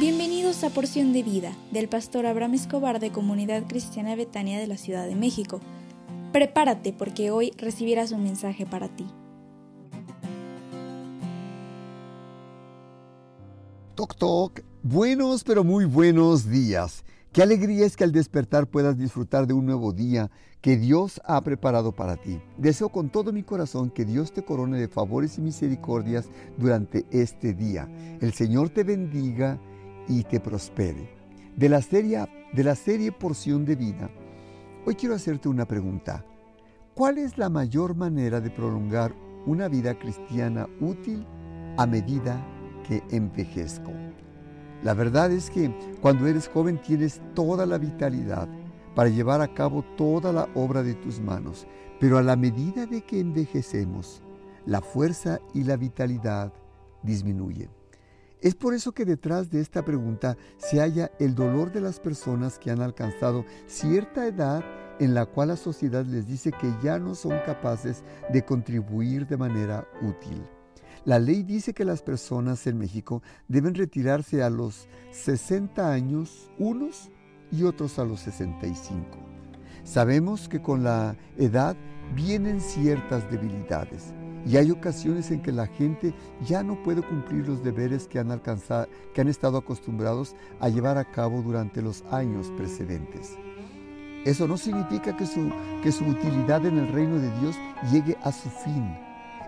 Bienvenidos a Porción de Vida del pastor Abraham Escobar de Comunidad Cristiana Betania de la Ciudad de México. Prepárate porque hoy recibirás un mensaje para ti. Toc toc, buenos pero muy buenos días. Qué alegría es que al despertar puedas disfrutar de un nuevo día que Dios ha preparado para ti. Deseo con todo mi corazón que Dios te corone de favores y misericordias durante este día. El Señor te bendiga y te prospere. De la serie, de la serie Porción de Vida, hoy quiero hacerte una pregunta. ¿Cuál es la mayor manera de prolongar una vida cristiana útil a medida que envejezco? La verdad es que cuando eres joven tienes toda la vitalidad para llevar a cabo toda la obra de tus manos, pero a la medida de que envejecemos, la fuerza y la vitalidad disminuyen. Es por eso que detrás de esta pregunta se halla el dolor de las personas que han alcanzado cierta edad en la cual la sociedad les dice que ya no son capaces de contribuir de manera útil. La ley dice que las personas en México deben retirarse a los 60 años unos y otros a los 65. Sabemos que con la edad vienen ciertas debilidades y hay ocasiones en que la gente ya no puede cumplir los deberes que han, que han estado acostumbrados a llevar a cabo durante los años precedentes. Eso no significa que su, que su utilidad en el reino de Dios llegue a su fin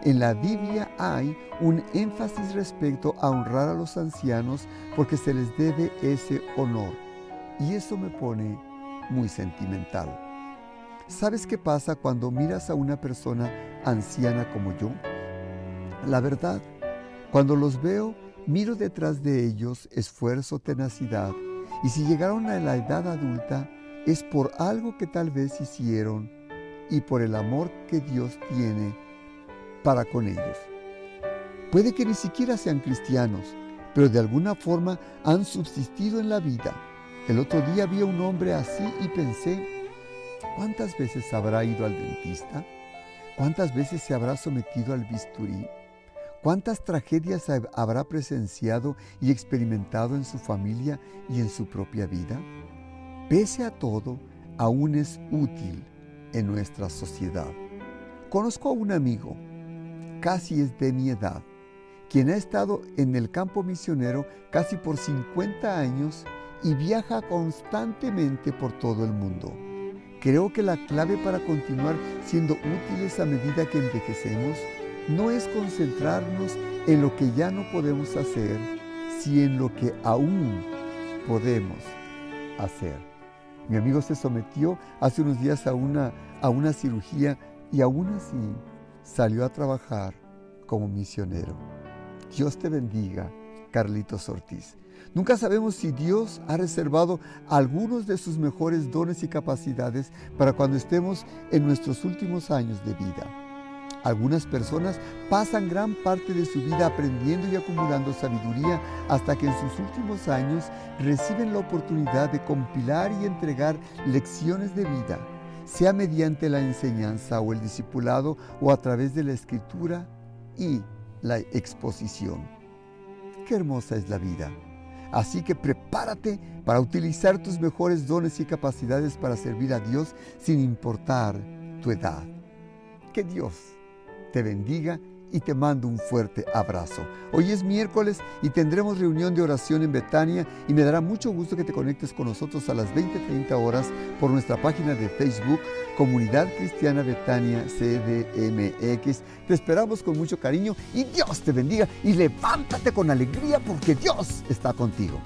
en la Biblia hay un énfasis respecto a honrar a los ancianos porque se les debe ese honor. Y eso me pone muy sentimental. ¿Sabes qué pasa cuando miras a una persona anciana como yo? La verdad, cuando los veo, miro detrás de ellos esfuerzo, tenacidad, y si llegaron a la edad adulta, es por algo que tal vez hicieron y por el amor que Dios tiene para con ellos. Puede que ni siquiera sean cristianos, pero de alguna forma han subsistido en la vida. El otro día vi a un hombre así y pensé, ¿cuántas veces habrá ido al dentista? ¿Cuántas veces se habrá sometido al bisturí? ¿Cuántas tragedias habrá presenciado y experimentado en su familia y en su propia vida? Pese a todo, aún es útil en nuestra sociedad. Conozco a un amigo casi es de mi edad, quien ha estado en el campo misionero casi por 50 años y viaja constantemente por todo el mundo. Creo que la clave para continuar siendo útiles a medida que envejecemos no es concentrarnos en lo que ya no podemos hacer, sino en lo que aún podemos hacer. Mi amigo se sometió hace unos días a una, a una cirugía y aún así salió a trabajar como misionero. Dios te bendiga, Carlitos Ortiz. Nunca sabemos si Dios ha reservado algunos de sus mejores dones y capacidades para cuando estemos en nuestros últimos años de vida. Algunas personas pasan gran parte de su vida aprendiendo y acumulando sabiduría hasta que en sus últimos años reciben la oportunidad de compilar y entregar lecciones de vida sea mediante la enseñanza o el discipulado o a través de la escritura y la exposición. Qué hermosa es la vida. Así que prepárate para utilizar tus mejores dones y capacidades para servir a Dios sin importar tu edad. Que Dios te bendiga y te mando un fuerte abrazo. Hoy es miércoles y tendremos reunión de oración en Betania y me dará mucho gusto que te conectes con nosotros a las 20-30 horas por nuestra página de Facebook Comunidad Cristiana Betania CDMX. Te esperamos con mucho cariño y Dios te bendiga y levántate con alegría porque Dios está contigo.